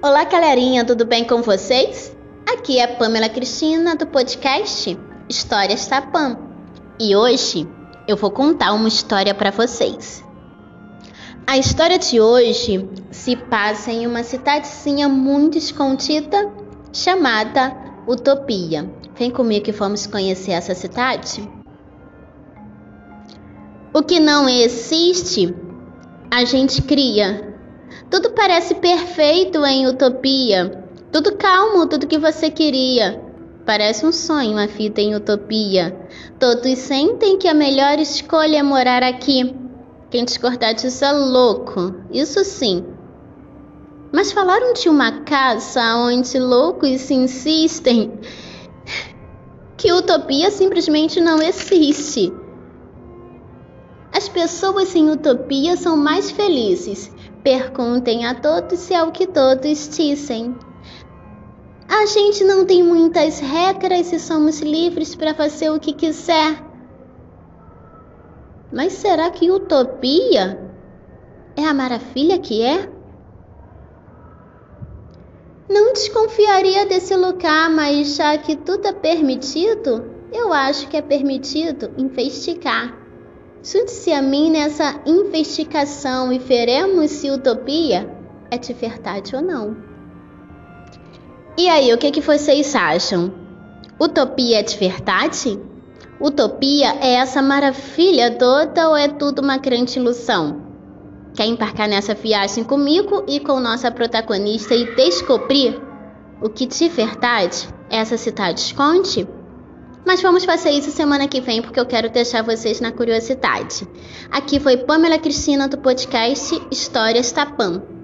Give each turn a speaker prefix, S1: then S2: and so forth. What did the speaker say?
S1: Olá, galerinha, tudo bem com vocês? Aqui é a Pamela Cristina do podcast Histórias Tapam e hoje eu vou contar uma história para vocês. A história de hoje se passa em uma cidadezinha muito escondida chamada Utopia. Vem comigo que vamos conhecer essa cidade? O que não existe, a gente cria. Tudo parece perfeito em utopia. Tudo calmo, tudo que você queria. Parece um sonho, uma fita em utopia. Todos sentem que a melhor escolha é morar aqui. Quem discordar disso é louco, isso sim. Mas falaram de uma casa onde loucos se insistem que utopia simplesmente não existe. As pessoas em utopia são mais felizes. Perguntem a todos se é o que todos dizem. A gente não tem muitas regras e somos livres para fazer o que quiser. Mas será que utopia é a maravilha que é? Não desconfiaria desse lugar, mas já que tudo é permitido, eu acho que é permitido investigar. Junte-se a mim nessa investigação e veremos se utopia é de verdade ou não. E aí, o que, que vocês acham? Utopia é de verdade? Utopia é essa maravilha toda ou é tudo uma grande ilusão? Quer embarcar nessa viagem comigo e com nossa protagonista e descobrir o que de verdade essa cidade esconde? Mas vamos fazer isso semana que vem porque eu quero deixar vocês na curiosidade. Aqui foi Pamela Cristina do podcast Histórias Tapam.